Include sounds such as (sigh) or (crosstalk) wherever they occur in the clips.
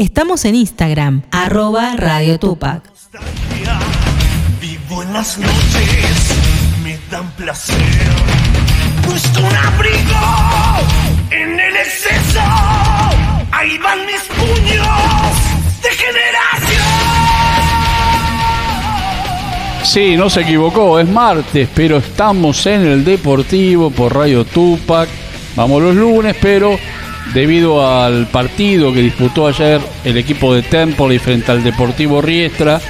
Estamos en Instagram, arroba Radio Tupac. Vivo en las noches, me dan placer. Busco un abrigo en el exceso. Ahí van mis puños de generación. Sí, no se equivocó, es martes, pero estamos en el Deportivo por Radio Tupac. Vamos los lunes, pero debido al partido que disputó ayer el equipo de Temple frente al Deportivo Riestra,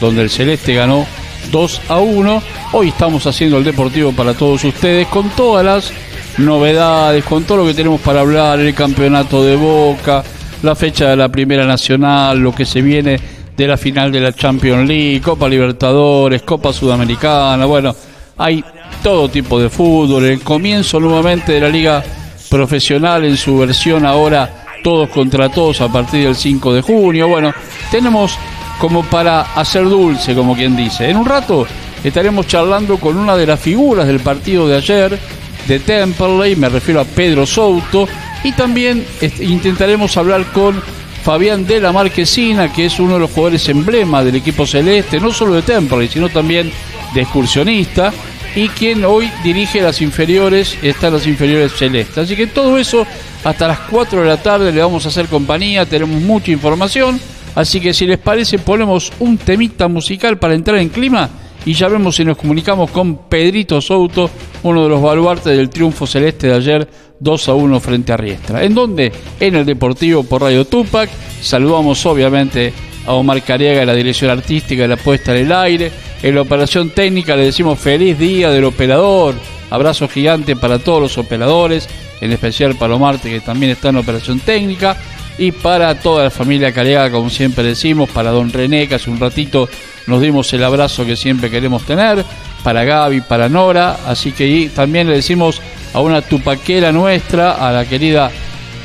donde el Celeste ganó 2 a 1, hoy estamos haciendo el Deportivo para todos ustedes con todas las novedades, con todo lo que tenemos para hablar, el campeonato de Boca, la fecha de la Primera Nacional, lo que se viene de la final de la Champions League, Copa Libertadores, Copa Sudamericana, bueno, hay todo tipo de fútbol, el comienzo nuevamente de la Liga Profesional en su versión ahora todos contra todos a partir del 5 de junio, bueno, tenemos como para hacer dulce, como quien dice. En un rato estaremos charlando con una de las figuras del partido de ayer, de Temperley, me refiero a Pedro Souto, y también intentaremos hablar con Fabián de la Marquesina, que es uno de los jugadores emblema del equipo celeste, no solo de Temperley, sino también de excursionista, y quien hoy dirige las inferiores, están las inferiores celestes. Así que todo eso hasta las 4 de la tarde le vamos a hacer compañía, tenemos mucha información, así que si les parece ponemos un temita musical para entrar en clima y ya vemos si nos comunicamos con Pedrito Souto, uno de los baluartes del triunfo celeste de ayer 2 a 1 frente a Riestra. ¿En dónde? En el Deportivo por Radio Tupac. Saludamos obviamente a Omar Cariaga, la dirección artística de la puesta en el aire. En la operación técnica le decimos feliz día del operador. Abrazo gigante para todos los operadores, en especial para Omar, que también está en operación técnica. Y para toda la familia Cariaga, como siempre decimos, para don René, que hace un ratito nos dimos el abrazo que siempre queremos tener, para Gaby, para Nora, así que también le decimos a una tupaquera nuestra, a la querida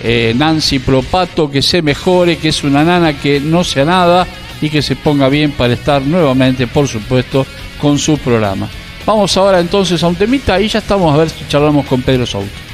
eh, Nancy Propato, que se mejore, que es una nana que no sea nada y que se ponga bien para estar nuevamente, por supuesto, con su programa. Vamos ahora entonces a un temita y ya estamos a ver si charlamos con Pedro Souto.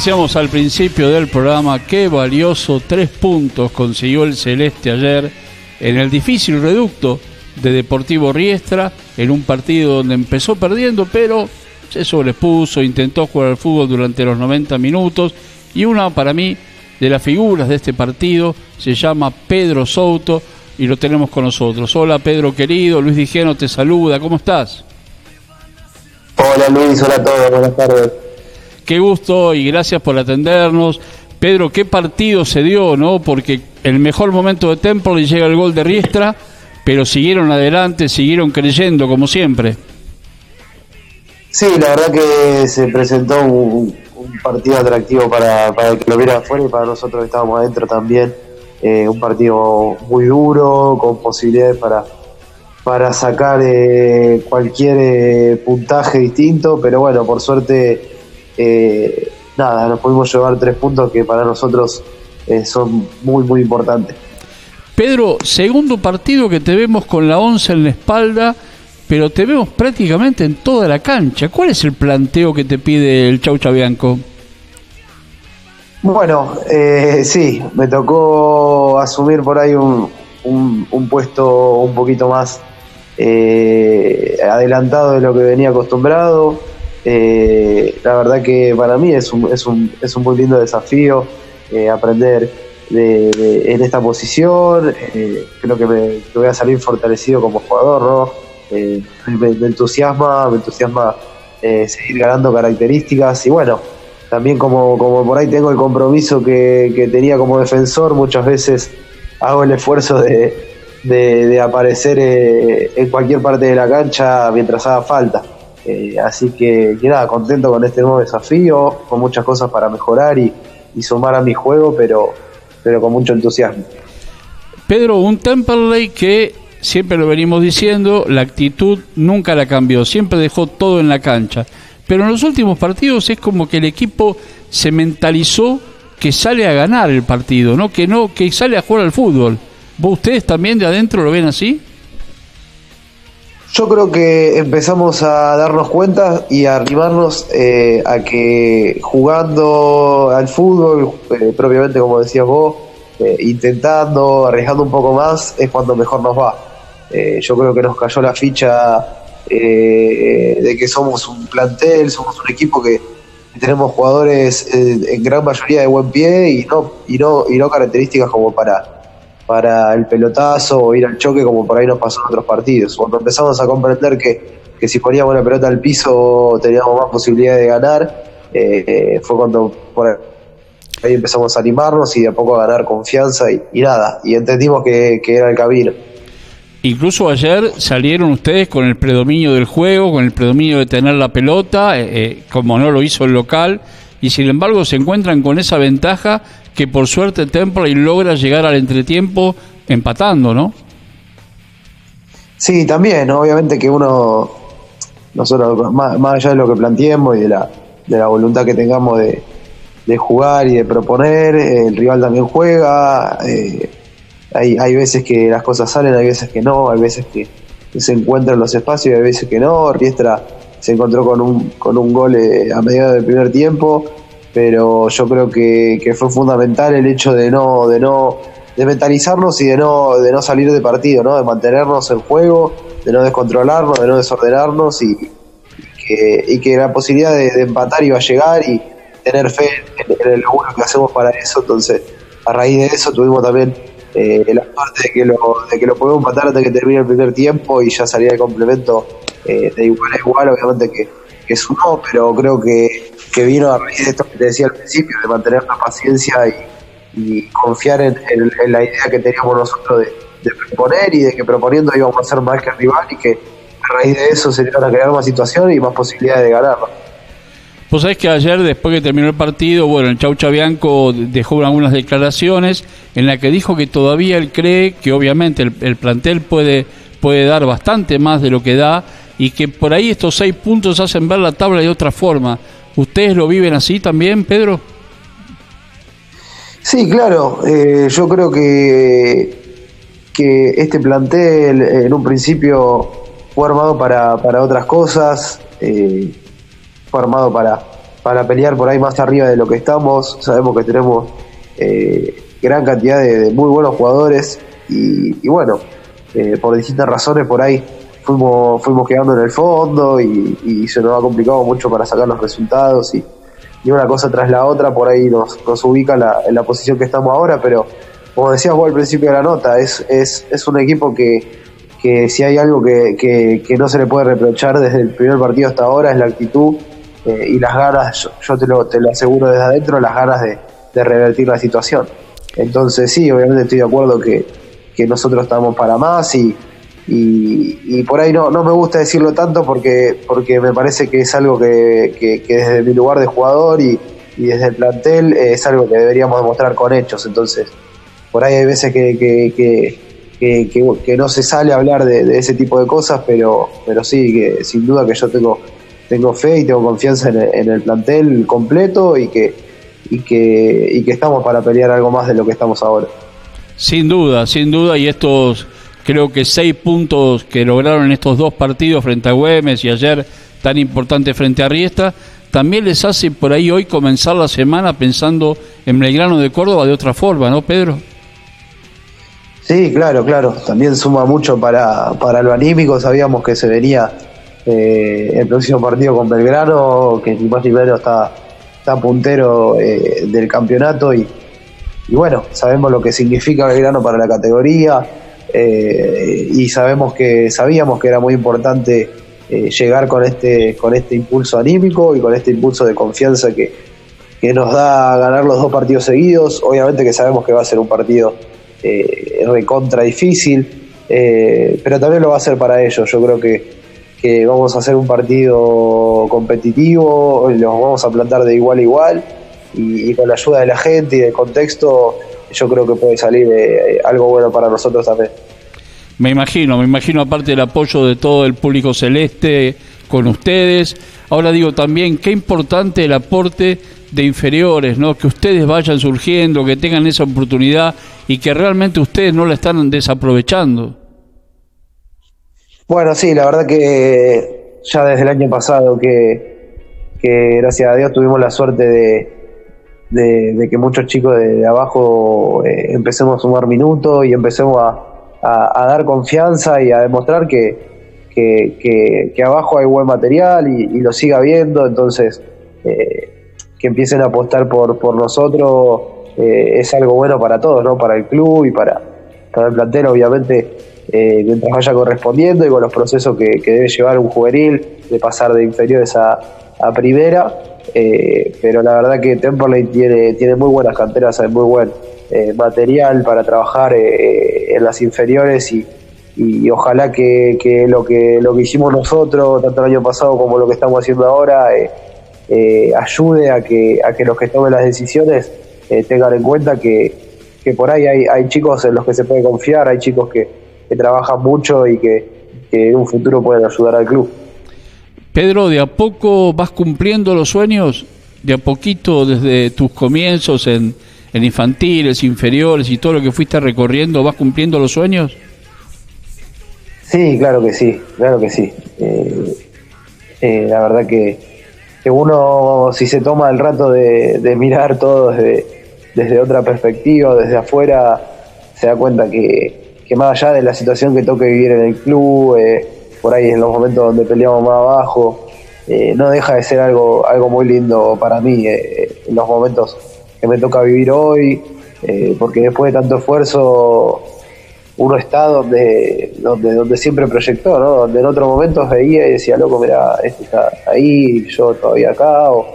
Decíamos al principio del programa, qué valioso tres puntos consiguió el Celeste ayer en el difícil reducto de Deportivo Riestra, en un partido donde empezó perdiendo, pero se sobrepuso, intentó jugar al fútbol durante los 90 minutos y una para mí de las figuras de este partido se llama Pedro Souto y lo tenemos con nosotros. Hola Pedro querido, Luis Dijeno te saluda, ¿cómo estás? Hola Luis, hola a todos, buenas tardes. Qué gusto y gracias por atendernos. Pedro, qué partido se dio, ¿no? Porque el mejor momento de Temple llega el gol de Riestra, pero siguieron adelante, siguieron creyendo como siempre. Sí, la verdad que se presentó un, partido atractivo para, para, el que lo viera afuera y para nosotros que estábamos adentro también. Eh, un partido muy duro, con posibilidades para, para sacar eh, cualquier eh, puntaje distinto, pero bueno, por suerte, nada, nos pudimos llevar tres puntos que para nosotros son muy, muy importantes. Pedro, segundo partido que te vemos con la once en la espalda pero te vemos prácticamente en toda la cancha. ¿Cuál es el planteo que te pide el Chau Chabianco? Bueno, eh, sí, me tocó asumir por ahí un, un, puesto un poquito más eh, adelantado de lo que venía acostumbrado. Eh, la verdad que para mí es un, es un, es un muy lindo desafío eh, aprender de, en esta posición. creo que, me, que voy a salir fortalecido como jugador, ¿no? Eh, me, entusiasma, me entusiasma eh, seguir ganando características y bueno, también como, como por ahí tengo el compromiso que, tenía como defensor, muchas veces hago el esfuerzo de, de, aparecer eh, en cualquier parte de la cancha mientras haga falta. Así que, nada, contento con este nuevo desafío, con muchas cosas para mejorar y, sumar a mi juego, pero, pero con mucho entusiasmo. Pedro, un Temperley que siempre lo venimos diciendo, la actitud nunca la cambió, siempre dejó todo en la cancha. Pero en los últimos partidos es como que el equipo se mentalizó que sale a ganar el partido, no que no que sale a jugar al fútbol. ¿Vos ustedes también de adentro lo ven así? Yo creo que empezamos a darnos cuenta y a animarnos eh, a que jugando al fútbol, eh, propiamente como decías vos, eh, intentando, arriesgando un poco más, es cuando mejor nos va. Eh, yo creo que nos cayó la ficha eh, de que somos un plantel, somos un equipo que tenemos jugadores en gran mayoría de buen pie y no, y no, y no características como para, para el pelotazo o ir al choque como por ahí nos pasó en otros partidos. Cuando empezamos a comprender que, que si poníamos la pelota al piso teníamos más posibilidades de ganar, fue cuando por ahí empezamos a animarnos y de a poco a ganar confianza y, nada, y entendimos que, que era el camino. Incluso ayer salieron ustedes con el predominio del juego, con el predominio de tener la pelota, eh, eh, como no lo hizo el local, y sin embargo se encuentran con esa ventaja que por suerte Temple logra llegar al entretiempo empatando, ¿no? Sí, también, obviamente que uno, nosotros, más, allá de lo que planteemos y de la, de la voluntad que tengamos de, de jugar y de proponer, el rival también juega. Eh, hay, hay veces que las cosas salen, hay veces que no, hay veces que se encuentran los espacios y hay veces que no. Riestra se encontró con un, con un gol eh, a mediados del primer tiempo, pero yo creo que, que, fue fundamental el hecho de no, de no, de mentalizarnos y de no, de no salir de partido, ¿no? de mantenernos en juego, de no descontrolarnos, de no desordenarnos y, que, y que la posibilidad de, empatar iba a llegar y tener fe en, en el bueno que hacemos para eso. Entonces, a raíz de eso tuvimos también eh, la suerte de que lo, de que lo podemos matar hasta que termine el primer tiempo y ya salía el complemento eh, de igual a igual, obviamente que, que sumó, pero creo que, que, vino a raíz de esto que te decía al principio, de mantener la paciencia y, confiar en, la idea que teníamos nosotros de, proponer y de que proponiendo íbamos a ser más que el rival y que a raíz de eso se iban a crear más situaciones y más posibilidades de ganar. Vos sabés que ayer, después que terminó el partido, bueno, el Chau Chabianco dejó algunas declaraciones en las que dijo que todavía él cree que obviamente el, plantel puede, puede dar bastante más de lo que da y que por ahí estos seis puntos hacen ver la tabla de otra forma. ¿Ustedes lo viven así también, Pedro? Sí, claro. Eh, yo creo que, que este plantel en un principio fue armado para, para otras cosas. Eh, fue armado para, para pelear por ahí más arriba de lo que estamos. Sabemos que tenemos eh, gran cantidad de, muy buenos jugadores y, bueno, eh, por distintas razones por ahí fuimos, fuimos quedando en el fondo y, se nos ha complicado mucho para sacar los resultados y, una cosa tras la otra por ahí nos, nos ubica en la posición que estamos ahora, pero como decías vos al principio de la nota, es, es, es un equipo que, que si hay algo que, que, que, no se le puede reprochar desde el primer partido hasta ahora es la actitud eh, y las ganas, yo, te, lo, te lo aseguro desde adentro, las ganas de, revertir la situación. Entonces sí, obviamente estoy de acuerdo que, nosotros estamos para más y, y, por ahí no, no me gusta decirlo tanto porque, porque me parece que es algo que, que, desde mi lugar de jugador y, desde el plantel es algo que deberíamos demostrar con hechos. Entonces, por ahí hay veces que, que, no se sale a hablar de, ese tipo de cosas, pero, pero sí, que sin duda que yo tengo, tengo fe y tengo confianza en en el plantel completo y que, y, que, y que estamos para pelear algo más de lo que estamos ahora. Sin duda, sin duda, y estos creo que seis puntos que lograron en estos dos partidos frente a Güemes y ayer tan importante frente a Riesta, también les hace por ahí hoy comenzar la semana pensando en Belgrano de Córdoba de otra forma, ¿no, Pedro? Sí, claro, claro. También suma mucho para, para lo anímico. Sabíamos que se venía eh, el próximo partido con Belgrano, que ni más ni menos está, está puntero eh, del campeonato y, y bueno, sabemos lo que significa Belgrano para la categoría eh, y sabemos que sabíamos que era muy importante eh, llegar con este con este impulso anímico y con este impulso de confianza que, que nos da ganar los dos partidos seguidos. Obviamente que sabemos que va a ser un partido eh, recontra difícil, pero también lo va a ser para ellos. Yo creo que, que vamos a hacer un partido competitivo, los vamos a plantar de igual a igual y, con la ayuda de la gente y del contexto, yo creo que puede salir eh, algo bueno para nosotros también. Me imagino, me imagino aparte del apoyo de todo el público celeste con ustedes. Ahora digo también, qué importante el aporte de inferiores, ¿no? Que ustedes vayan surgiendo, que tengan esa oportunidad y que realmente ustedes no la están desaprovechando. Bueno, sí, la verdad que ya desde el año pasado que, que gracias a Dios tuvimos la suerte de, de, que muchos chicos de, abajo eh, empecemos a sumar minutos y empecemos a, dar confianza y a demostrar que, que, abajo hay buen material y, lo siga viendo, entonces eh, que empiecen a apostar por, por nosotros eh, es algo bueno para todos, ¿no? para el club y para, para el plantel, obviamente. mientras vaya correspondiendo y con los procesos que, debe llevar un juvenil de pasar de inferiores a, a primera, eh, pero la verdad que Temperley tiene, tiene muy buenas canteras, hay muy buen eh, material para trabajar eh, en las inferiores y, y ojalá que, que, lo que lo que hicimos nosotros, tanto el año pasado como lo que estamos haciendo ahora, ayude a que, a que los que tomen las decisiones tengan en cuenta que, que por ahí hay, hay, chicos en los que se puede confiar, hay chicos que, que trabajan mucho y que, que en un futuro pueden ayudar al club. Pedro, ¿de a poco vas cumpliendo los sueños? ¿De a poquito desde tus comienzos en, infantiles, inferiores y todo lo que fuiste recorriendo, vas cumpliendo los sueños? Sí, claro que sí, claro que sí. Eh, eh, la verdad que, que, uno, si se toma el rato de, mirar todo desde, desde, otra perspectiva, desde afuera, se da cuenta que, que, más allá de la situación que toque vivir en el club, eh, por ahí en los momentos donde peleamos más abajo, eh, no deja de ser algo, algo muy lindo para mí, eh, en los momentos que me toca vivir hoy, eh, porque después de tanto esfuerzo uno está donde, donde, donde siempre proyectó, ¿no? donde en otros momentos veía y decía, loco, mira, este está ahí, yo todavía acá, o,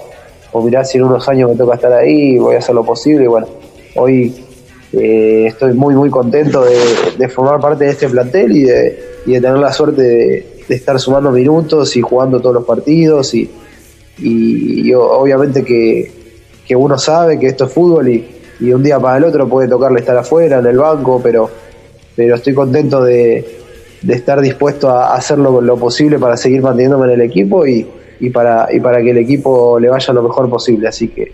o mirá, si en unos años me toca estar ahí, voy a hacer lo posible, y bueno, hoy estoy muy, muy contento de, formar parte de este plantel y de tener la suerte de, estar sumando minutos y jugando todos los partidos y, y, obviamente que, uno sabe que esto es fútbol y, y, un día para el otro puede tocarle estar afuera en el banco, pero, pero estoy contento de, estar dispuesto a hacer lo, lo, posible para seguir manteniéndome en el equipo y, y, para, y para que el equipo le vaya lo mejor posible. Así que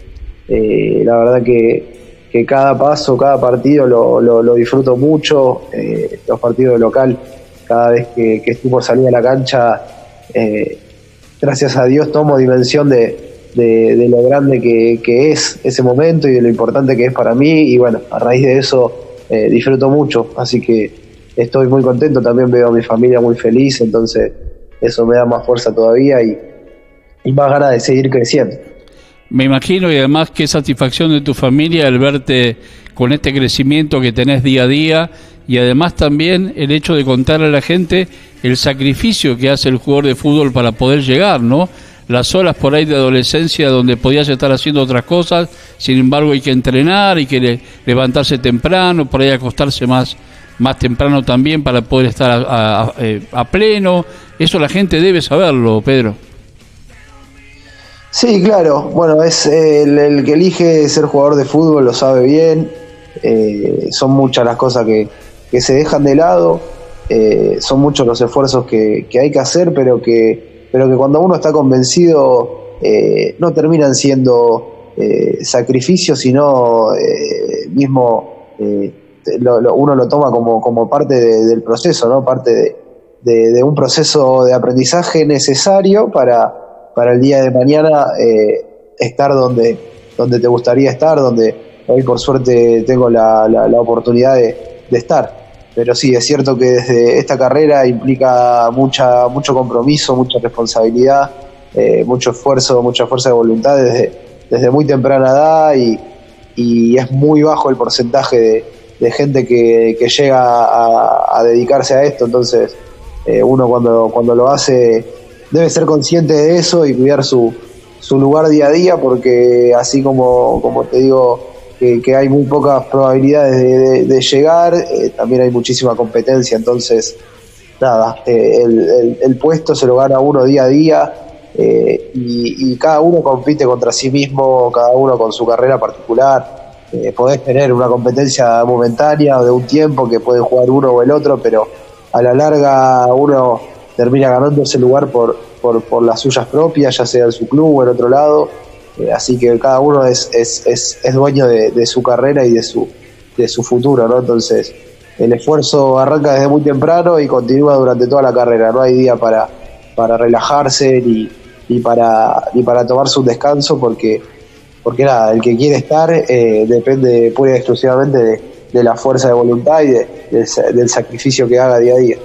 eh, la verdad que, que cada paso, cada partido lo, lo, disfruto mucho, eh, los partidos de local cada vez que, que estoy por salir a la cancha, eh, gracias a Dios tomo dimensión de, de, lo grande que, es ese momento y de lo importante que es para mí y bueno, a raíz de eso eh, disfruto mucho, así que estoy muy contento, también veo a mi familia muy feliz, entonces eso me da más fuerza todavía y, y más ganas de seguir creciendo. Me imagino y además qué satisfacción de tu familia el verte con este crecimiento que tenés día a día y además también el hecho de contarle a la gente el sacrificio que hace el jugador de fútbol para poder llegar, ¿no? Las horas por ahí de adolescencia donde podías estar haciendo otras cosas, sin embargo hay que entrenar, hay que levantarse temprano, por ahí acostarse más, más temprano también para poder estar a, eh, a pleno. Eso la gente debe saberlo, Pedro. Sí, claro. Bueno, es eh, el, que elige ser jugador de fútbol lo sabe bien. Eh, son muchas las cosas que, que se dejan de lado. Eh, son muchos los esfuerzos que, que hay que hacer, pero que, pero que cuando uno está convencido no terminan siendo sacrificios, sino mismo lo- lo- uno lo toma como, como parte de- del proceso, ¿no? Parte de- de un proceso de aprendizaje necesario para, para el día de mañana eh, estar donde, donde te gustaría estar, donde hoy por suerte tengo la, la- la oportunidad de, estar. Pero sí, es cierto que desde esta carrera implica mucha, mucho compromiso, mucha responsabilidad, eh, mucho esfuerzo, mucha fuerza de voluntad desde, desde muy temprana edad y, y es muy bajo el porcentaje de, de gente que, que llega a, a dedicarse a esto, entonces eh, uno cuando, cuando lo hace debe ser consciente de eso y cuidar su, su lugar día a día porque así como, como te digo que, hay muy pocas probabilidades de, llegar, eh, también hay muchísima competencia, entonces nada, eh, el, puesto se lo gana uno día a día eh, y, y cada uno compite contra sí mismo, cada uno con su carrera particular. Podés tener una competencia momentánea o de un tiempo que puede jugar uno o el otro, pero a la larga uno termina ganando ese lugar por, por, por las suyas propias, ya sea en su club o en otro lado. Eh, así que cada uno es, es, es, dueño de, de su carrera y de su, de su futuro, ¿no? Entonces, el esfuerzo arranca desde muy temprano y continúa durante toda la carrera. No hay día para, para relajarse ni, ni, para, ni para tomarse un descanso porque, porque nada, el que quiere estar eh, depende pura y exclusivamente de, la fuerza de voluntad y de- del del sacrificio que haga día a día.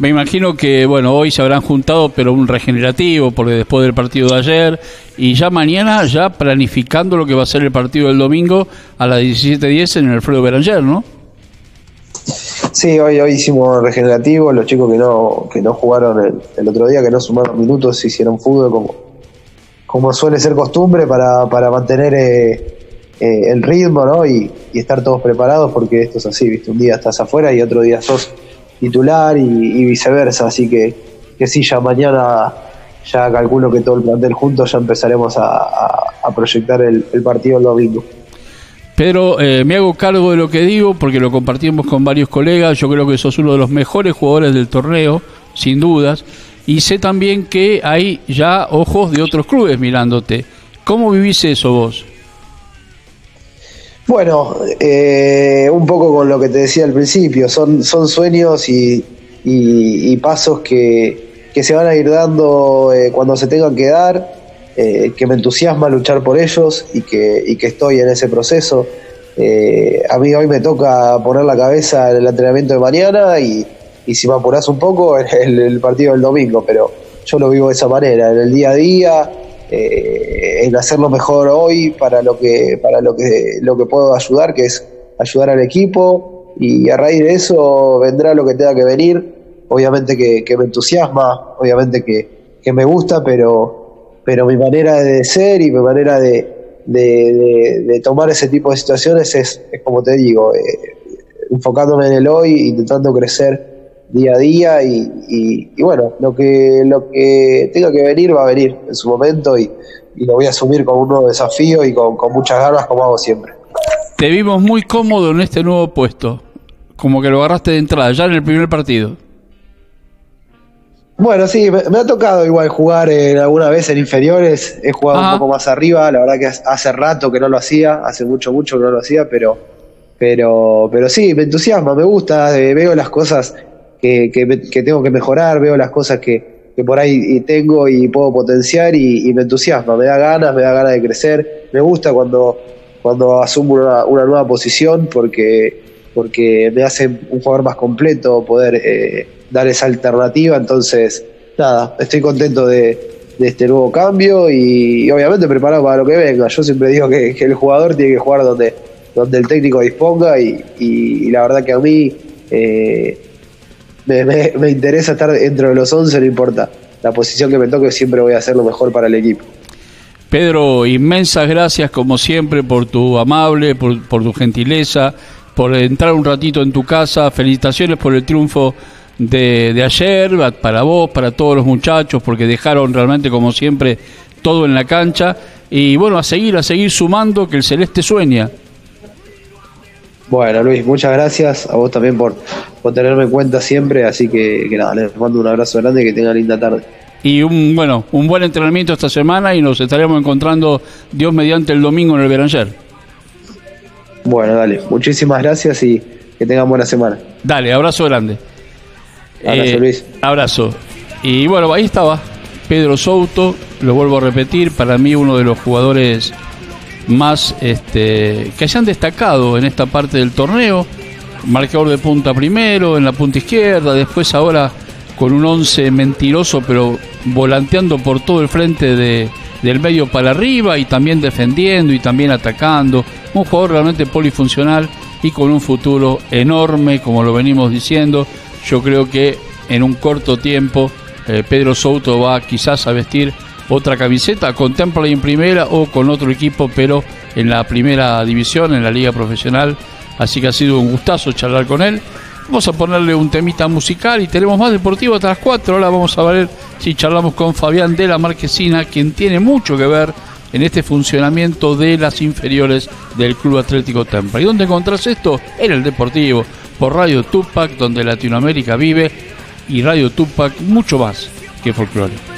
Me imagino que, bueno, hoy se habrán juntado, pero un regenerativo, porque después del partido de ayer, y ya mañana, ya planificando lo que va a ser el partido del domingo a las 17.10 en el Alfredo Beranger, ¿no? Sí, hoy, hoy hicimos regenerativo, los chicos que no, que no jugaron el, el otro día, que no sumaron minutos, hicieron fútbol como, como suele ser costumbre para, para mantener eh, eh, el ritmo ¿no? y, y estar todos preparados porque esto es así, ¿viste? un día estás afuera y otro día sos titular y, viceversa, así que, que sí, ya mañana ya calculo que todo el plantel juntos ya empezaremos a, a- proyectar el, el partido el domingo. Pedro, eh, me hago cargo de lo que digo porque lo compartimos con varios colegas. Yo creo que sos uno de los mejores jugadores del torneo, sin dudas. Y sé también que hay ya ojos de otros clubes mirándote. ¿Cómo vivís eso vos? Bueno, eh, un poco con lo que te decía al principio, son, son sueños y, y- pasos que, que se van a ir dando eh, cuando se tengan que dar, eh, que me entusiasma luchar por ellos y que, y que estoy en ese proceso. Eh, a mí hoy me toca poner la cabeza en el entrenamiento de mañana y, y si me apurás un poco, (laughs) en el, el partido del domingo, pero yo lo vivo de esa manera, en el día a día, eh, en hacerlo mejor hoy para lo que para lo que lo que puedo ayudar que es ayudar al equipo. Y a raíz de eso vendrá lo que tenga que venir. Obviamente que, me entusiasma obviamente que, que me gusta pero pero mi manera de ser y mi manera de- de tomar ese tipo de situaciones es, es como te digo eh, enfocándome en el hoy intentando crecer día a día y, y- y bueno, lo que, lo que tenga que venir va a venir en su momento y, y lo voy a asumir con un nuevo desafío y con, con muchas ganas como hago siempre. Te vimos muy cómodo en este nuevo puesto. Como que lo agarraste de entrada, ya en el primer partido. Bueno, sí, me, me ha tocado igual jugar eh, alguna vez en inferiores, he jugado Ajá. un poco más arriba, la verdad que hace- hace rato que no lo hacía, hace mucho, mucho que no lo hacía, pero, pero, pero sí, me entusiasma, me gusta, eh, veo las cosas que, que, que tengo que mejorar, veo las cosas que, que por ahí tengo y puedo potenciar y, me entusiasma, me da ganas, me da ganas de crecer, me gusta cuando, cuando asumo una, una nueva posición porque, porque me hace un jugador más completo poder eh, dar esa alternativa, entonces nada, estoy contento de, de este nuevo cambio y, obviamente preparado para lo que venga. Yo siempre digo que, que el jugador tiene que jugar donde, donde el técnico disponga y, y- y la verdad que a mí eh, me, interesa estar dentro de los 11, no importa la posición que me toque, siempre voy a hacer lo mejor para el equipo. Pedro, inmensas gracias como siempre por tu amable, por, por tu gentileza, por entrar un ratito en tu casa. Felicitaciones por el triunfo de, de ayer, para vos, para todos los muchachos, porque dejaron realmente, como siempre, todo en la cancha. Y bueno, a seguir, a seguir sumando, que el Celeste sueña. Bueno, Luis, muchas gracias a vos también por, por tenerme en cuenta siempre. Así que, que nada, les mando un abrazo grande y que tengan linda tarde. Y un bueno, un buen entrenamiento esta semana y nos estaremos encontrando Dios mediante el domingo en el Beranger. Bueno, dale, muchísimas gracias y que tengan buena semana. Dale, abrazo grande. Abrazo, Eh, Luis. Abrazo. Y bueno, ahí estaba Pedro Souto, lo vuelvo a repetir, para mí uno de los jugadores más este, que hayan destacado en esta parte del torneo. Marcador de punta primero, en la punta izquierda, después ahora con un 11 mentiroso, pero volanteando por todo el frente de, del medio para arriba y también defendiendo y también atacando. Un jugador realmente polifuncional y con un futuro enorme, como lo venimos diciendo. Yo creo que en un corto tiempo eh, Pedro Souto va quizás a vestir otra camiseta con Temple en primera o con otro equipo, pero en la primera división, en la liga profesional. Así que ha sido un gustazo charlar con él. Vamos a ponerle un temita musical y tenemos más deportivo hasta las 4. Ahora vamos a ver si charlamos con Fabián de la Marquesina, quien tiene mucho que ver en este funcionamiento de las inferiores del Club Atlético Temple. ¿Y dónde encontrás esto? En el Deportivo, por Radio Tupac, donde Latinoamérica vive, y Radio Tupac mucho más que folclore.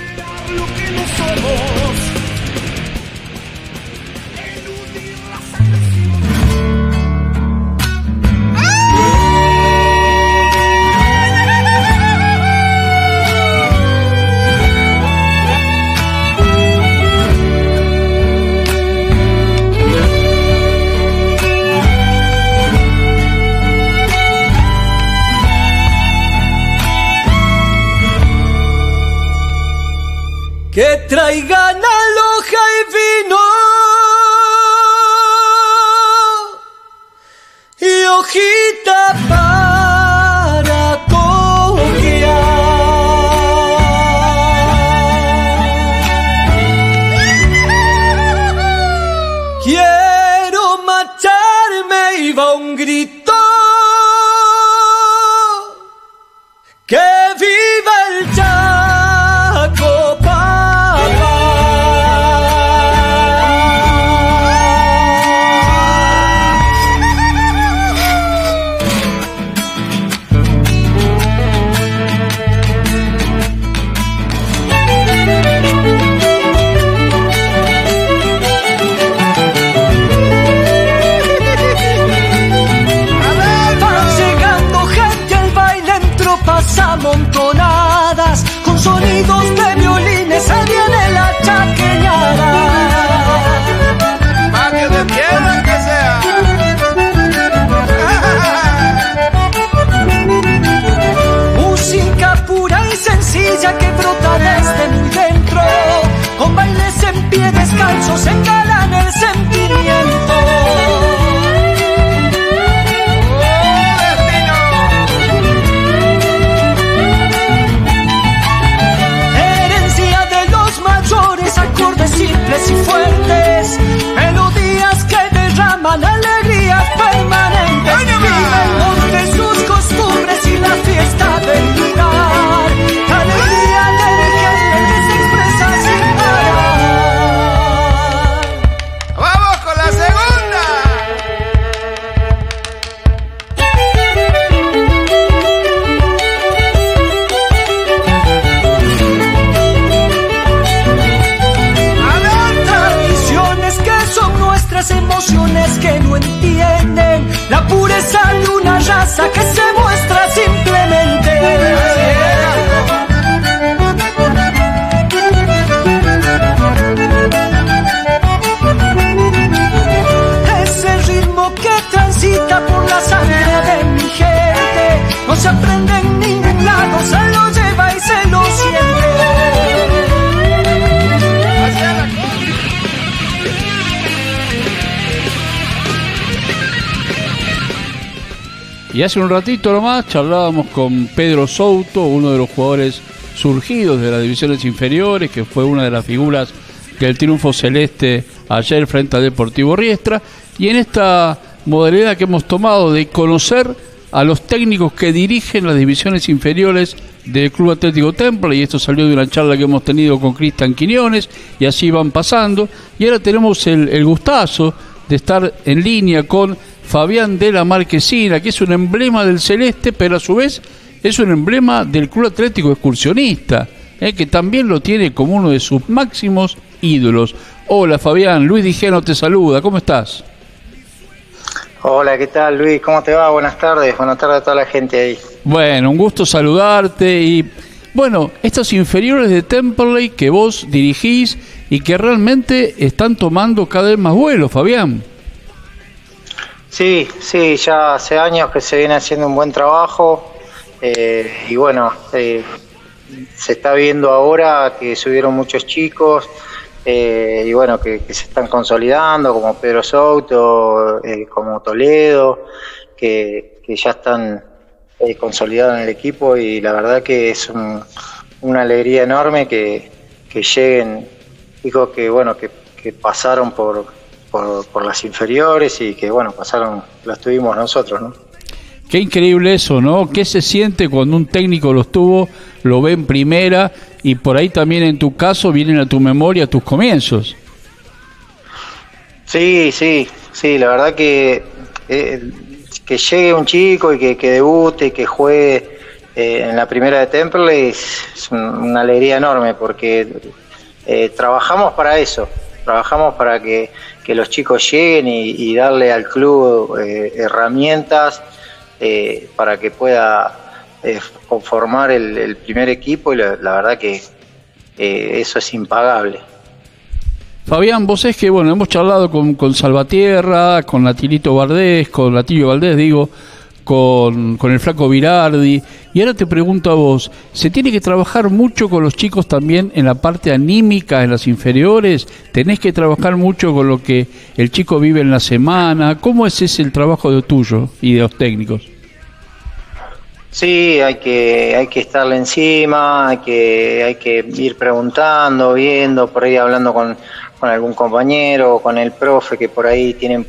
Traigan aloja y vino. Y hojita Y hace un ratito nomás charlábamos con Pedro Souto, uno de los jugadores surgidos de las divisiones inferiores, que fue una de las figuras del triunfo celeste ayer frente a Deportivo Riestra. Y en esta modalidad que hemos tomado de conocer a los técnicos que dirigen las divisiones inferiores del Club Atlético Temple, y esto salió de una charla que hemos tenido con Cristian Quiñones, y así van pasando, y ahora tenemos el, el gustazo de estar en línea con Fabián de la Marquesina, que es un emblema del celeste, pero a su vez es un emblema del Club Atlético Excursionista, eh, que también lo tiene como uno de sus máximos ídolos. Hola Fabián, Luis Dijeno te saluda, ¿cómo estás? Hola, ¿qué tal Luis? ¿Cómo te va? Buenas tardes, buenas tardes a toda la gente ahí. Bueno, un gusto saludarte y bueno, estos inferiores de Temperley que vos dirigís y que realmente están tomando cada vez más vuelo, Fabián. Sí, sí, ya hace años que se viene haciendo un buen trabajo eh, y bueno, eh, se está viendo ahora que subieron muchos chicos eh, y bueno, que, que se están consolidando como Pedro Souto, eh, como Toledo, que, que ya están eh, consolidados en el equipo y la verdad que es un- una alegría enorme que, que lleguen chicos que bueno que, que pasaron por, por, por las inferiores y que bueno pasaron las tuvimos nosotros no Qué increíble eso, ¿no? ¿Qué se siente cuando un técnico los tuvo, lo ve en primera y por ahí también en tu caso vienen a tu memoria tus comienzos? Sí, sí, sí, la verdad que eh, que llegue un chico y que, que debute, que juegue eh, en la primera de Temple es, es un- una alegría enorme porque eh, trabajamos para eso, trabajamos para que, que los chicos lleguen y, darle al club eh, herramientas eh, para que pueda eh, conformar el, primer equipo y la, la verdad que eh, eso es impagable. Fabián, vos es que, bueno, hemos charlado con, con Salvatierra, con Natilito Valdés, con Latilio Valdés, digo, con, con el flaco Virardi, y ahora te pregunto a vos, ¿se tiene que trabajar mucho con los chicos también en la parte anímica, en las inferiores? ¿Tenés que trabajar mucho con lo que el chico vive en la semana? ¿Cómo es ese el trabajo de tuyo y de los técnicos? Sí, hay que, hay que estarle encima, hay que, hay que ir preguntando, viendo, por ahí hablando con, con algún compañero, con el profe, que por ahí tienen,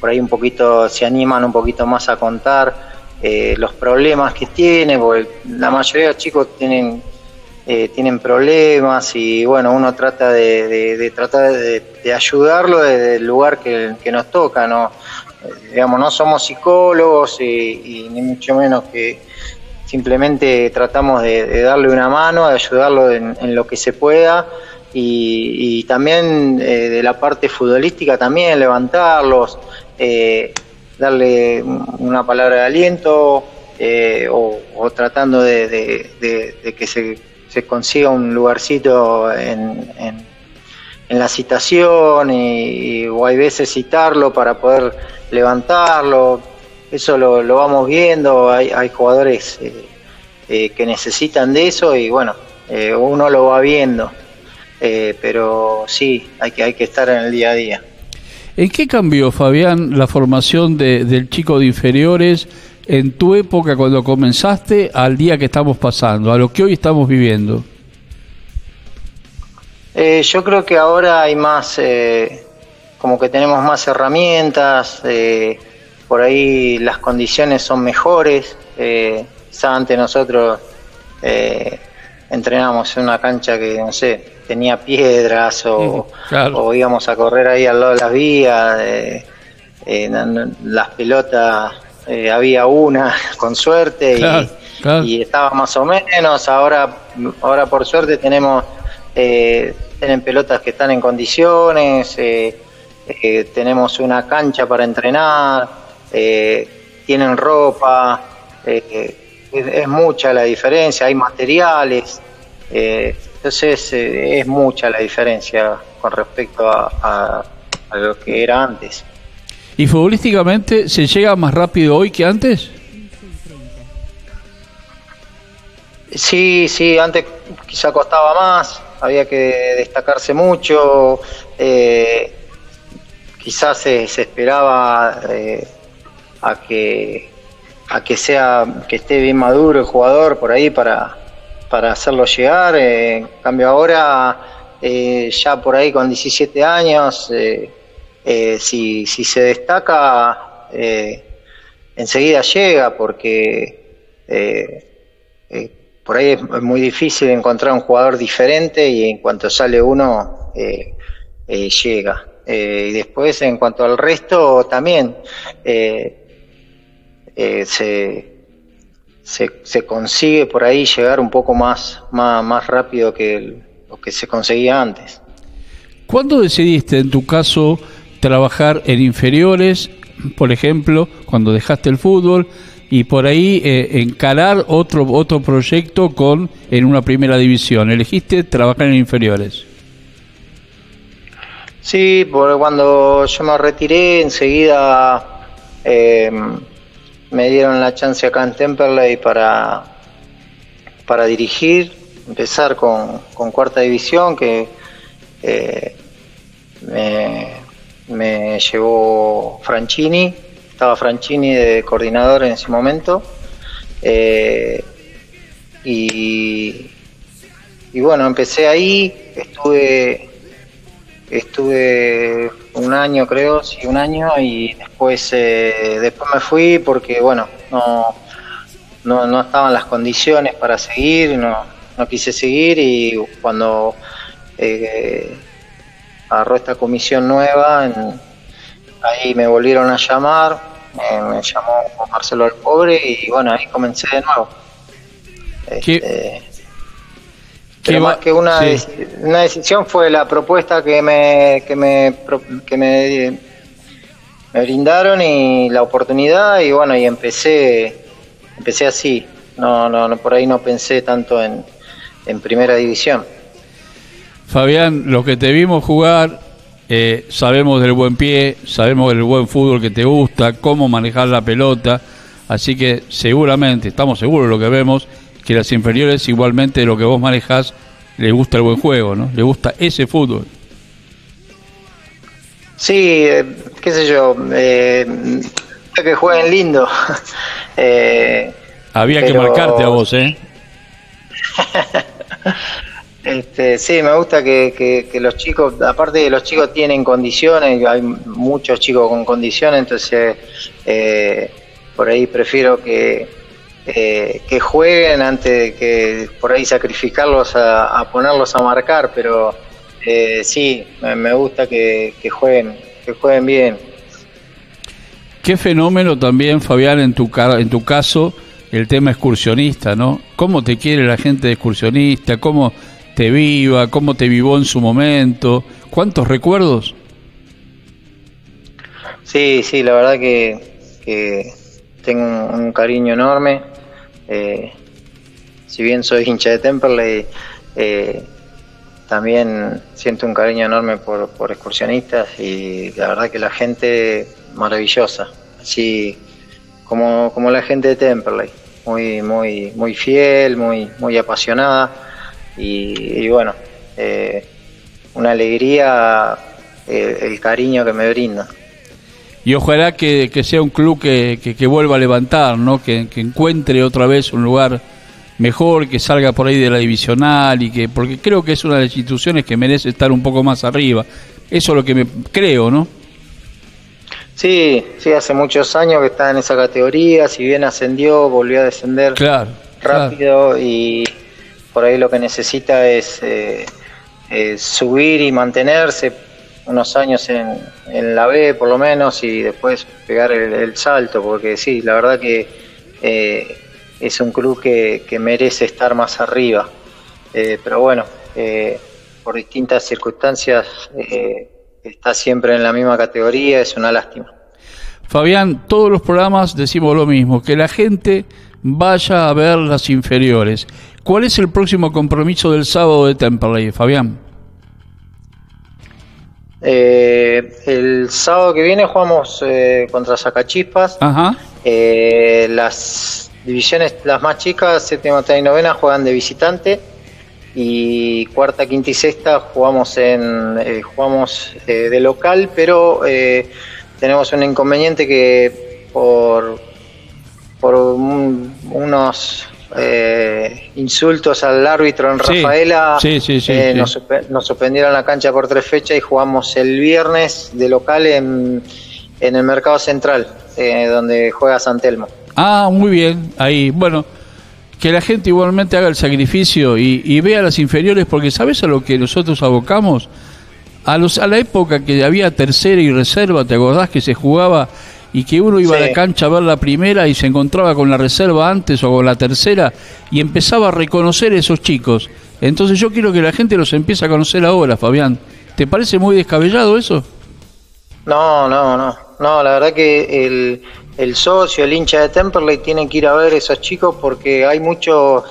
por ahí un poquito, se animan un poquito más a contar eh, los problemas que tiene, porque la mayoría de los chicos tienen, eh, tienen problemas y bueno, uno trata de, de- tratar de, ayudarlo desde el lugar que, que nos toca, ¿no? Eh, digamos, no somos psicólogos y, ni mucho menos que simplemente tratamos de, de darle una mano, de ayudarlo en, en lo que se pueda y, y también eh, de la parte futbolística también levantarlos, eh, darle una palabra de aliento eh, o, o tratando de, de- que se, consiga un lugarcito en, en- en la citación y, o hay veces citarlo para poder levantarlo. Eso lo, vamos viendo, hay, hay jugadores eh, eh, que necesitan de eso y bueno, uno lo va viendo. Pero sí, hay que, hay que estar en el día a día. ¿En qué cambió, Fabián, la formación de- del chico de inferiores en tu época cuando comenzaste al día que estamos pasando, a lo que hoy estamos viviendo? Eh, yo creo que ahora hay más, eh, como que tenemos más herramientas, eh, por ahí las condiciones son mejores. Eh, antes nosotros eh, entrenábamos en una cancha que, no sé, tenía piedras o, Claro. o íbamos a correr ahí al lado de las vías. eh, eh, las pelotas, eh, había una (laughs) con suerte y- Claro, claro. y estaba más o menos. Ahora, ahora por suerte tenemos eh, tienen pelotas que están en condiciones, tenemos una cancha para entrenar, tienen ropa, es, es mucha la diferencia, hay materiales, eh, entonces eh, es mucha la diferencia con respecto a, a- a lo que era antes. ¿Y futbolísticamente se llega más rápido hoy que antes? Sí, sí, antes quizá costaba más, había que destacarse mucho, eh, quizás se, se esperaba eh, a que a que sea que esté bien maduro el jugador por ahí para, para hacerlo llegar. eh, en cambio ahora eh, ya por ahí con 17 años, eh, si, si se destaca enseguida llega porque por ahí es muy difícil encontrar un jugador diferente y en cuanto sale uno llega. Y después en cuanto al resto también se, se, se consigue por ahí llegar un poco más, más, más rápido que el- lo que se conseguía antes. ¿Cuándo decidiste, en tu caso, trabajar en inferiores, por ejemplo, cuando dejaste el fútbol, y por ahí eh, encarar otro, otro proyecto con en una primera división? Elegiste trabajar en inferiores. Sí, porque cuando yo me retiré, enseguida eh, me dieron la chance acá en Temperley para, para dirigir, empezar con, con cuarta división, que eh, me, me llevó Franchini, estaba Franchini de coordinador en ese momento. eh, y, y bueno, empecé ahí, estuve estuve un año creo, sí, un año y después eh, después me fui porque bueno, no, no, no estaban las condiciones para seguir, no, no quise seguir y cuando eh, agarró esta comisión nueva, en- ahí me volvieron a llamar, eh, me llamó Marcelo el Pobre y bueno, ahí comencé de nuevo. ¿Qué- Este, qué pero más que una, sí. una decisión fue la propuesta que me, que me, que me, me brindaron y la oportunidad y bueno, y empecé, empecé así. No, no, no, por ahí no pensé tanto en, en primera división. Fabián, los que te vimos jugar, eh, sabemos del buen pie, sabemos del buen fútbol que te gusta, cómo manejar la pelota, así que seguramente, estamos seguros de lo que vemos, que las inferiores igualmente lo que vos manejás, le gusta el buen juego, ¿no? Le gusta ese fútbol. Sí, eh, qué sé yo, eh, que jueguen lindo. (laughs) Eh, Había que marcarte a vos, ¿eh? (laughs) Este, sí, me gusta que, que- que los chicos, aparte de los chicos tienen condiciones, hay muchos chicos con condiciones, entonces eh, por ahí prefiero que, eh, que jueguen antes de que por ahí sacrificarlos a, a ponerlos a marcar, pero eh, sí, me, gusta que, que jueguen, que jueguen bien. Qué fenómeno también, Fabián, en tu, en tu caso, el tema excursionista, ¿no? ¿Cómo te quiere la gente de excursionista? ¿Cómo te viva? ¿Cómo te vivó en su momento? ¿Cuántos recuerdos? Sí, sí, la verdad que, que tengo un, un cariño enorme. Eh, si bien soy hincha de Temperley, eh, también siento un cariño enorme por, excursionistas y la verdad que la gente maravillosa, así como, como la gente de Temperley, muy, muy, muy fiel, muy, muy apasionada. Y, bueno, eh, una alegría el cariño que me brinda. Y ojalá que, que sea un club que, que- que vuelva a levantar, ¿no? Que, que encuentre otra vez un lugar mejor, que salga por ahí de la divisional y que porque creo que es una de las instituciones que merece estar un poco más arriba. Eso es lo que me creo, ¿no? Sí, sí, hace muchos años que está en esa categoría, si bien ascendió, volvió a descender Claro. claro. rápido y por ahí lo que necesita es eh, eh, subir y mantenerse unos años en, en la B por lo menos y después pegar el, salto, porque sí, la verdad que eh, es un club que, que merece estar más arriba. Eh, pero bueno, eh, por distintas circunstancias está siempre en la misma categoría, es una lástima. Fabián, todos los programas decimos lo mismo, que la gente vaya a ver las inferiores. ¿Cuál es el próximo compromiso del sábado de Temperley, Fabián? Eh, el sábado que viene jugamos eh, contra Zacachispas. Ajá. Eh, las divisiones, las más chicas, séptima, octava y novena, juegan de visitante. Y cuarta, quinta y sexta jugamos en eh, jugamos eh, de local, pero eh, tenemos un inconveniente que por por un- unos eh, insultos al árbitro en Rafaela sí, sí, sí, eh, nos suspendieron la cancha por tres fechas y jugamos el viernes de local en, en el mercado central, eh, donde juega San Telmo. Ah, muy bien, ahí. Bueno, que la gente igualmente haga el sacrificio y, y vea las inferiores, porque ¿sabes a lo que nosotros abocamos? A, los, a la época que había tercera y reserva, ¿te acordás que se jugaba y que uno iba a la cancha a ver la primera y se encontraba con la reserva antes o con la tercera y empezaba a reconocer esos chicos? Entonces yo quiero que la gente los empiece a conocer ahora, Fabián. ¿Te parece muy descabellado eso? No, no, no. No, la verdad que el, el socio, el hincha de Temperley tiene que ir a ver esos chicos porque hay muchos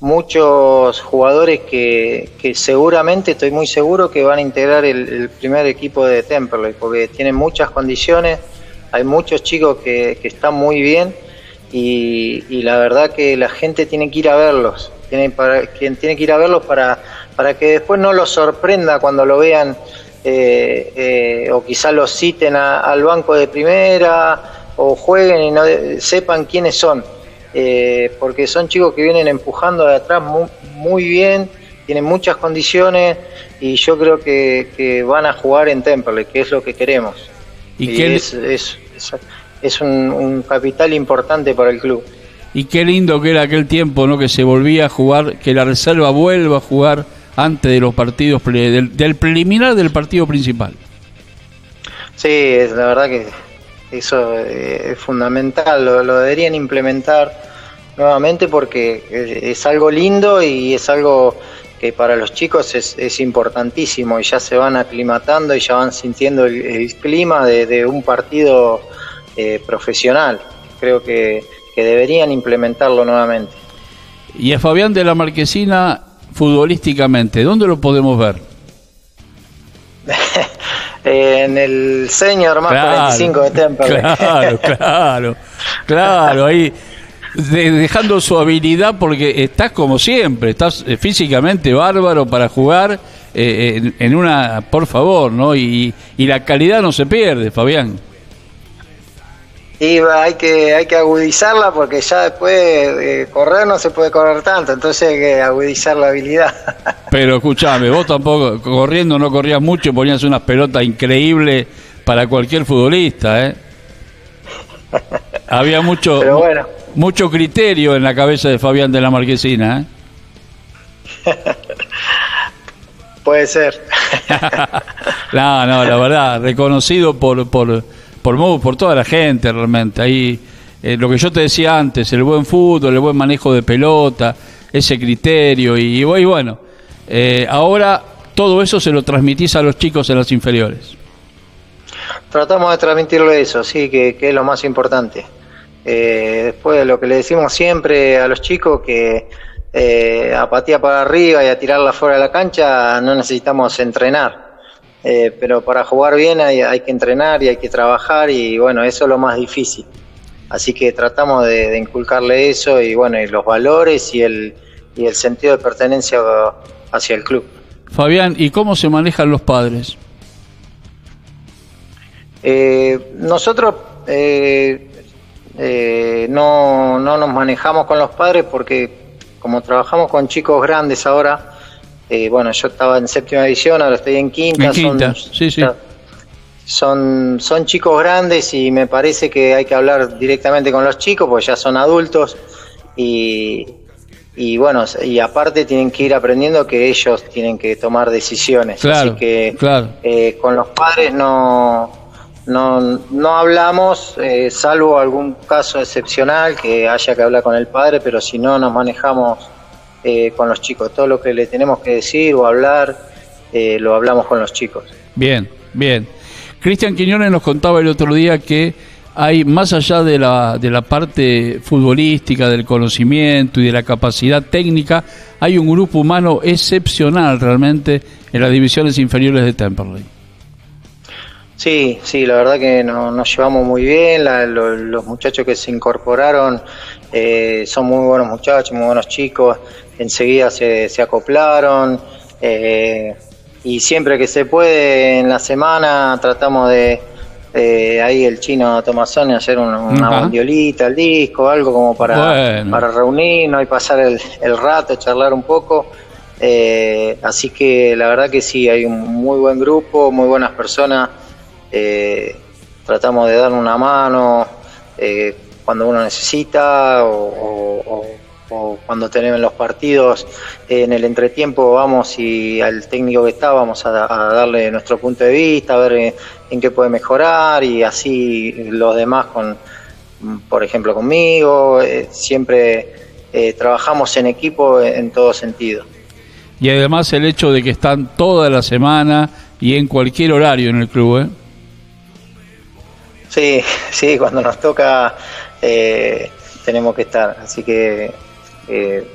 muchos jugadores que, que seguramente, estoy muy seguro, que van a integrar el, el primer equipo de Temperley porque tienen muchas condiciones, hay muchos chicos que, que están muy bien y, y la verdad que la gente tiene que ir a verlos, tiene, para, quien tiene que ir a verlos para, para que después no los sorprenda cuando lo vean eh, eh, o quizás los citen a- al banco de primera o jueguen y no sepan quiénes son, eh, porque son chicos que vienen empujando de atrás muy, muy bien, tienen muchas condiciones y yo creo que, que van a jugar en Temperley, que es lo que queremos. ¿Y Y, qué es, es, es- es un, un capital importante para el club. Y qué lindo que era aquel tiempo, ¿no? Que se volvía a jugar, que la reserva vuelva a jugar antes de los partidos, del, del preliminar del partido principal. Sí, es, la verdad que eso eh, es fundamental, lo, lo deberían implementar nuevamente porque eh, es algo lindo y es algo que para los chicos es, es importantísimo y ya se van aclimatando y ya van sintiendo el, el clima de, de un partido eh, profesional. Creo que, que deberían implementarlo nuevamente. Y a Fabián de la Marquesina, futbolísticamente, ¿dónde lo podemos ver? (laughs) en el senior más 45 de Temperley. (laughs) Claro, claro, claro, ahí de- dejando su habilidad porque estás como siempre, estás eh, físicamente bárbaro para jugar eh, en, en una, por favor, ¿no? Y, y la calidad no se pierde, Fabián. Y hay que hay que agudizarla porque ya después de correr no se puede correr tanto, entonces hay que agudizar la habilidad. (laughs) Pero escúchame, vos tampoco, corriendo no corrías mucho, ponías unas pelotas increíbles para cualquier futbolista, ¿eh? (laughs) Había mucho, Pero bueno. Mucho criterio en la cabeza de Fabián de la Marquesina, ¿eh? (laughs) Puede ser. (laughs) no, no, la verdad, reconocido por por por, por toda la gente realmente. Ahí eh, lo que yo te decía antes, el buen fútbol, el buen manejo de pelota, ese criterio y, y bueno, eh, ahora todo eso se lo transmitís a los chicos en las inferiores. Tratamos de transmitirle eso, sí, que, que es lo más importante. Eh, después de lo que le decimos siempre a los chicos, que eh, a patear para arriba y a tirarla fuera de la cancha no necesitamos entrenar. Eh, pero para jugar bien hay, hay que entrenar y hay que trabajar y bueno, eso es lo más difícil. Así que tratamos de, de inculcarle eso y bueno, y los valores y el, y el sentido de pertenencia hacia el club. Fabián, ¿y cómo se manejan los padres? Eh, nosotros eh, eh, no, no nos manejamos con los padres porque como trabajamos con chicos grandes ahora, eh, bueno, yo estaba en séptima división, ahora estoy en quinta. En quinta, sí, sí. Son, son chicos grandes y me parece que hay que hablar directamente con los chicos porque ya son adultos y, y bueno, y aparte tienen que ir aprendiendo que ellos tienen que tomar decisiones. Claro, Así que claro. eh, con los padres no, no, no hablamos, eh, salvo algún caso excepcional que haya que hablar con el padre, pero si no nos manejamos eh, con los chicos. Todo lo que le tenemos que decir o hablar, eh, lo hablamos con los chicos. Bien, bien. Cristian Quiñones nos contaba el otro día que hay, más allá de la, de la parte futbolística, del conocimiento y de la capacidad técnica, hay un grupo humano excepcional realmente en las divisiones inferiores de Temperley. Sí, sí, la verdad que no- nos llevamos muy bien, la- lo- los muchachos que se incorporaron eh, son muy buenos muchachos, muy buenos chicos, enseguida se, se acoplaron eh, y siempre que se puede en la semana tratamos de, eh, ahí el chino Tomazón hacer un- una bandiolita, el disco, algo como para, Bueno. para reunirnos y pasar el, el rato, charlar un poco. Eh, así que la verdad que sí, hay un muy buen grupo, muy buenas personas. Eh, tratamos de dar una mano eh, cuando uno necesita o, cuando tenemos los partidos eh, en el entretiempo vamos y al técnico que está vamos a, a darle nuestro punto de vista, a ver eh, en qué puede mejorar y así los demás con, por ejemplo conmigo, eh, siempre trabajamos en equipo en todo sentido. Y además el hecho de que están toda la semana y en cualquier horario en el club, ¿eh? Sí, sí, cuando nos toca eh, tenemos que estar, así que eh,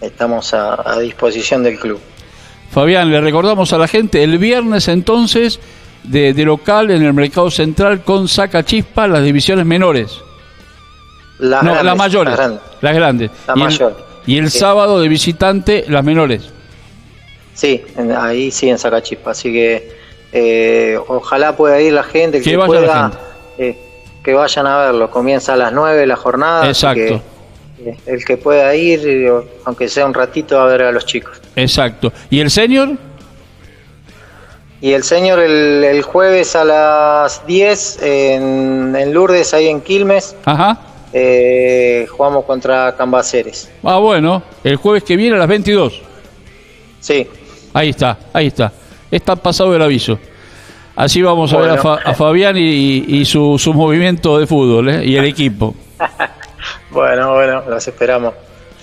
estamos a, a disposición del club. Fabián, le recordamos a la gente, el viernes entonces, de, de local en el Mercado Central con Saca Chispa, las divisiones menores. Las no, grandes, las mayores. las grandes. Las grandes. La y el, mayor. y el Sí. sábado de visitante, las menores. Sí, en- ahí sí en Sacachispa, así que eh, ojalá pueda ir la gente, Que que, vaya la pueda, eh, que vayan a verlo. Comienza a las 9 la jornada, Exacto. que, eh, el que pueda ir, eh, aunque sea un ratito, a ver a los chicos. Exacto. ¿Y el senior? Y el señor el, el jueves a las 10 en, en Lourdes, ahí en Quilmes, Ajá. eh, jugamos contra Cambaceres. Ah, bueno. El jueves que viene a las 22. Sí, Ahí está, ahí está. Está pasado el aviso. Así vamos a ver a, Bueno. Fa- a Fabián y, y su, su movimiento de fútbol ¿eh? y el equipo. (laughs) bueno, bueno, los esperamos.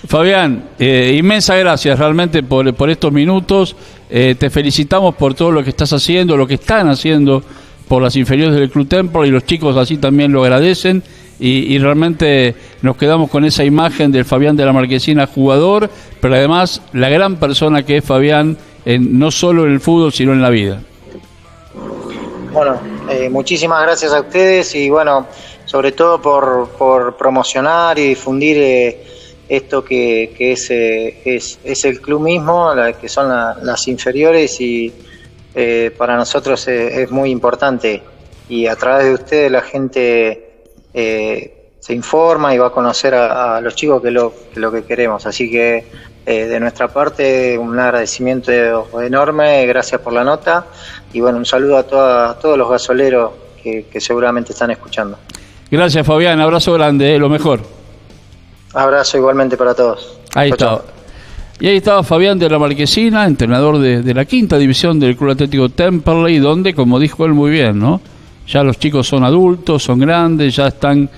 Fabián, eh, inmensa gracias realmente por, por estos minutos. Eh, te felicitamos por todo lo que estás haciendo, lo que están haciendo por las inferiores del Club Templo y los chicos así también lo agradecen. Y, y realmente nos quedamos con esa imagen del Fabián de la Marquesina jugador, pero además la gran persona que es Fabián, en, no solo en el fútbol, sino en la vida. Bueno, eh, muchísimas gracias a ustedes y bueno, sobre todo por, por promocionar y difundir eh, esto que, que es, eh, es, es el club mismo, la- que son la- las inferiores y eh, para nosotros es, es muy importante y a través de ustedes la gente eh, se informa y va a conocer a, a los chicos que es lo, que lo que queremos. Así que eh, de nuestra parte un agradecimiento enorme, gracias por la nota y bueno, un saludo a, toda- a todos los gasoleros que, que seguramente están escuchando. Gracias Fabián, abrazo grande, eh, lo mejor. Abrazo igualmente para todos. Ahí chau. Y ahí estaba Fabián de la Marquesina, entrenador de, de la quinta división del Club Atlético Temperley, donde, como dijo él muy bien, ¿no? Ya los chicos son adultos, son grandes, ya están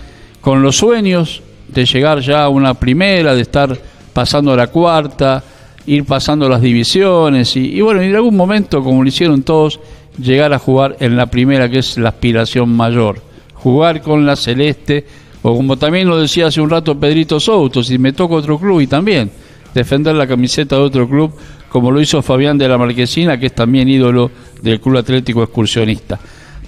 con los sueños de llegar ya a una primera, de estar pasando la cuarta, ir pasando las divisiones y, y bueno, en algún momento, como lo hicieron todos, llegar a jugar en la primera, que es la aspiración mayor. Jugar con la celeste, o como también lo decía hace un rato Pedrito Souto, si me toca otro club y también defender la camiseta de otro club, como lo hizo Fabián de la Marquesina, que es también ídolo del Club Atlético Excursionista.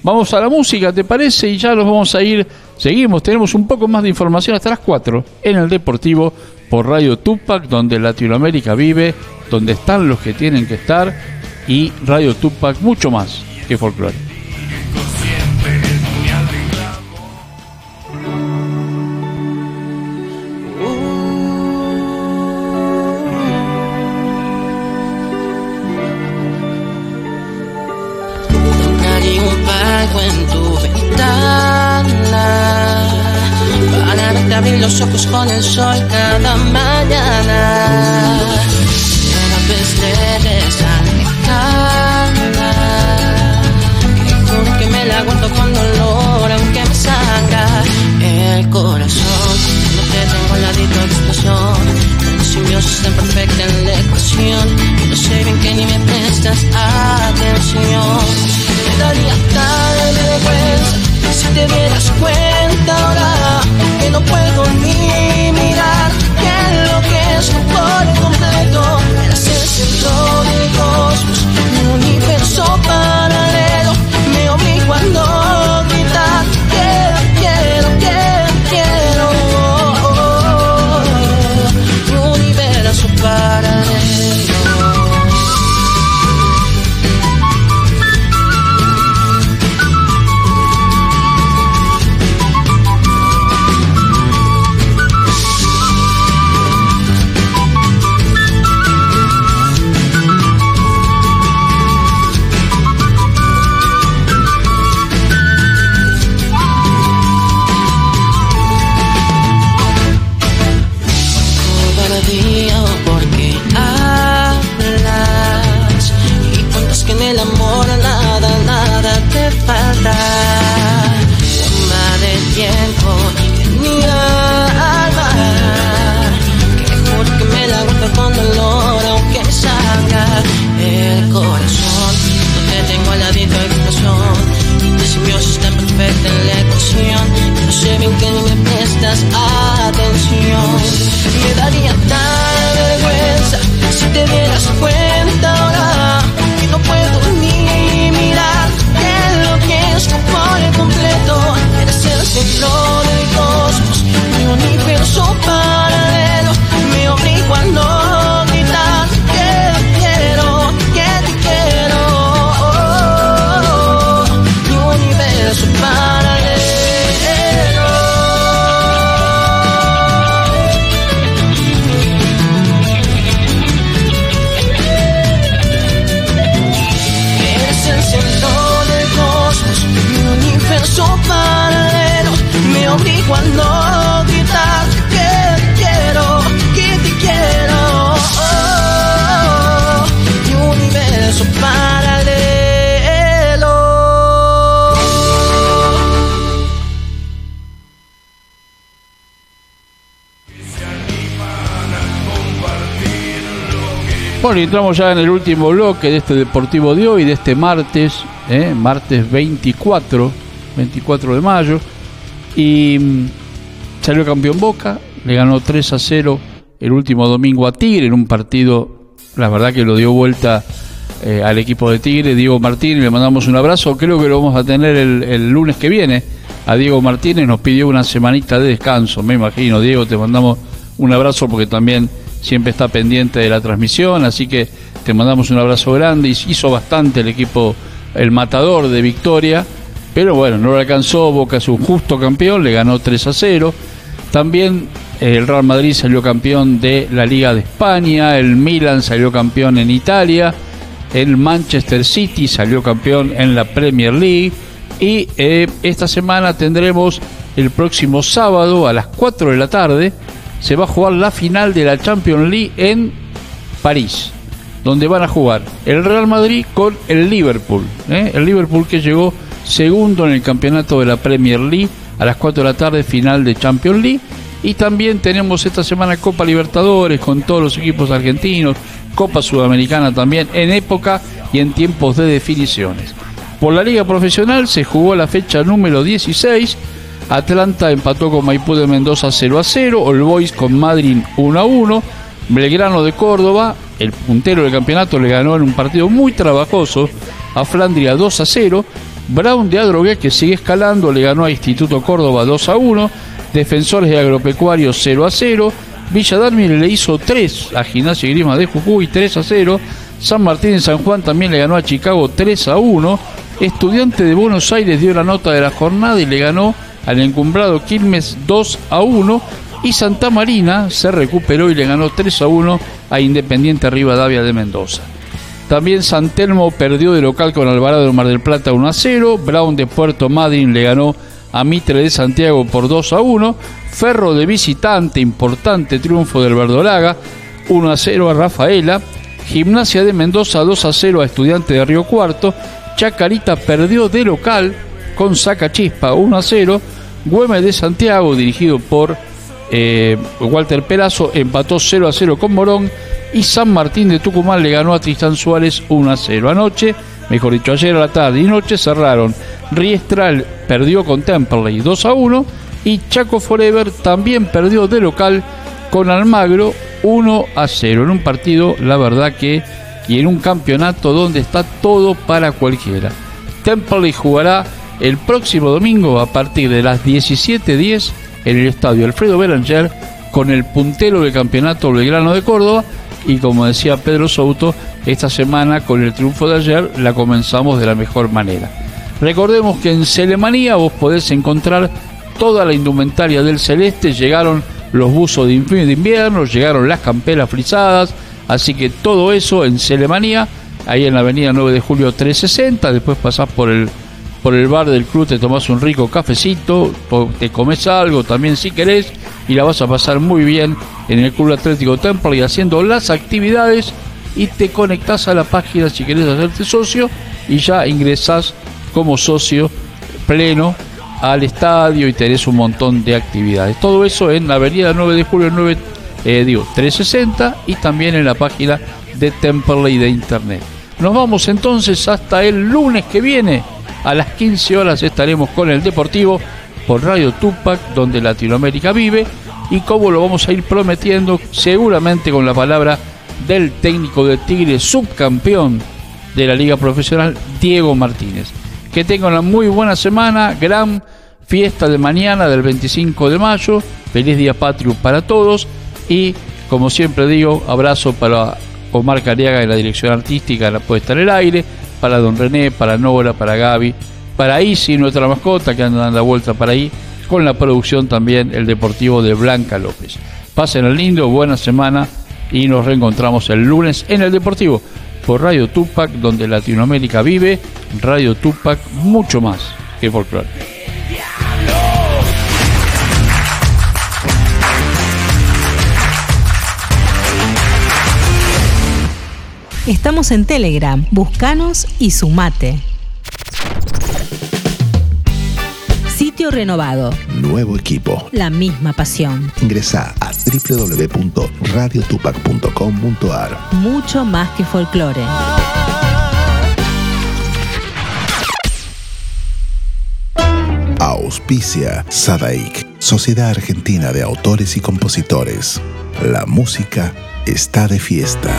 Vamos a la música, ¿te parece? Y ya nos vamos a ir. Seguimos, tenemos un poco más de información hasta las 4 en el Deportivo por Radio Tupac, donde Latinoamérica vive, donde están los que tienen que estar, y Radio Tupac mucho más que folclore. El cada mañana. Cada vez te. Te juro que me la aguanto con dolor, aunque me sangra el corazón. No te tengo al ladito explosión. La simbiosis tan perfecta en la ecuación. No sé bien que ni me prestas atención. Me daría tal vergüenza si te dieras cuenta Me daría tal vergüenza si te dieras Entramos ya en el último bloque de este Deportivo de hoy, de este martes, ¿eh? martes 24, 24 de mayo. Y mm, salió campeón Boca, le ganó 3 a 0 el último domingo a Tigre en un partido, la verdad que lo dio vuelta eh, al equipo de Tigre. Diego Martínez, le mandamos un abrazo, creo que lo vamos a tener el lunes que viene. A Diego Martínez nos pidió una semanita de descanso, me imagino. Diego, te mandamos un abrazo porque también siempre está pendiente de la transmisión, así que te mandamos un abrazo grande. Hizo bastante el equipo, el matador de Victoria, pero bueno, no lo alcanzó. Boca es un justo campeón, le ganó 3 a 0. También eh, el Real Madrid salió campeón de la Liga de España, el Milan salió campeón en Italia, el Manchester City salió campeón en la Premier League y eh, esta semana tendremos el próximo sábado a las 4 de la tarde se va a jugar la final de la Champions League en París, donde van a jugar el Real Madrid con el Liverpool. ¿eh? El Liverpool que llegó segundo en el campeonato de la Premier League a las 4 de la tarde, final de Champions League. Y también tenemos esta semana Copa Libertadores con todos los equipos argentinos, Copa Sudamericana también, en época y en tiempos de definiciones. Por la Liga Profesional se jugó la fecha número 16. Atlanta empató con Maipú de Mendoza 0 a 0, All Boys con Madrid 1 a 1, Belgrano de Córdoba, el puntero del campeonato, le ganó en un partido muy trabajoso a Flandria 2 a 0, Brown de Adrogué, que sigue escalando, le ganó a Instituto Córdoba 2 a 1, Defensores de Agropecuario 0 a 0, Villa Darmil le hizo 3 a Gimnasia Grima de Jujuy 3 a 0, San Martín en San Juan también le ganó a Chicago 3 a 1, Estudiante de Buenos Aires dio la nota de la jornada y le ganó al encumbrado Quilmes 2 a 1 y Santa Marina se recuperó y le ganó 3 a 1 a Independiente Rivadavia de Mendoza. También San Telmo perdió de local con Alvarado de Mar del Plata 1 a 0, Brown de Puerto Madryn le ganó a Mitre de Santiago por 2 a 1, Ferro de visitante, importante triunfo del Verdolaga, 1 a 0 a Rafaela, Gimnasia de Mendoza 2 a 0 a Estudiante de Río Cuarto, Chacarita perdió de local con Sacachispa 1 a 0, Güemes de Santiago, dirigido por eh, Walter Perazo, empató 0 a 0 con Morón y San Martín de Tucumán le ganó a Tristán Suárez 1 a 0. Anoche, mejor dicho, ayer a la tarde y noche cerraron. Riestral perdió con Temperley 2 a 1 y Chaco Forever también perdió de local con Almagro 1 a 0 en un partido, la verdad que y en un campeonato donde está todo para cualquiera. Temperley jugará el próximo domingo a partir de las 17.10 en el estadio Alfredo Belanger con el puntero del campeonato Belgrano de Córdoba. Y como decía Pedro Souto, esta semana con el triunfo de ayer la comenzamos de la mejor manera. Recordemos que en Celemanía vos podés encontrar toda la indumentaria del celeste, llegaron los buzos de invierno, llegaron las camperas frisadas, así que todo eso en Celemanía, ahí en la avenida 9 de julio 360, después pasás por el por el bar del club, te tomás un rico cafecito, te comes algo también si querés y la vas a pasar muy bien en el Club Atlético Temple y haciendo las actividades y te conectás a la página si querés hacerte socio y ya ingresás como socio pleno al estadio y tenés un montón de actividades. Todo eso en la avenida 9 de julio 9, eh, digo, 360 y también en la página de Temperley de internet. Nos vamos entonces hasta el lunes que viene. A las 15 horas estaremos con el Deportivo por Radio Tupac, donde Latinoamérica vive. Y como lo vamos a ir prometiendo, seguramente con la palabra del técnico de Tigre, subcampeón de la Liga Profesional, Diego Martínez. Que tengan una muy buena semana, gran fiesta de mañana del 25 de mayo, feliz día patrio para todos y como siempre digo, abrazo para Omar Cariaga en la dirección artística, la puesta en el aire, para Don René, para Nora, para Gaby, para Isi, nuestra mascota que anda dando la vuelta para ahí, con la producción también el Deportivo de Blanca López. Pasen el lindo, buena semana y nos reencontramos el lunes en el Deportivo por Radio Tupac, donde Latinoamérica vive, Radio Tupac mucho más que folclore. Estamos en Telegram, buscanos y sumate. Sitio renovado, Nuevo equipo. la misma pasión, Ingresa a www.radiotupac.com.ar. mucho más que folclore. Auspicia Sadaik, Sociedad Argentina de Autores y Compositores. La música está de fiesta.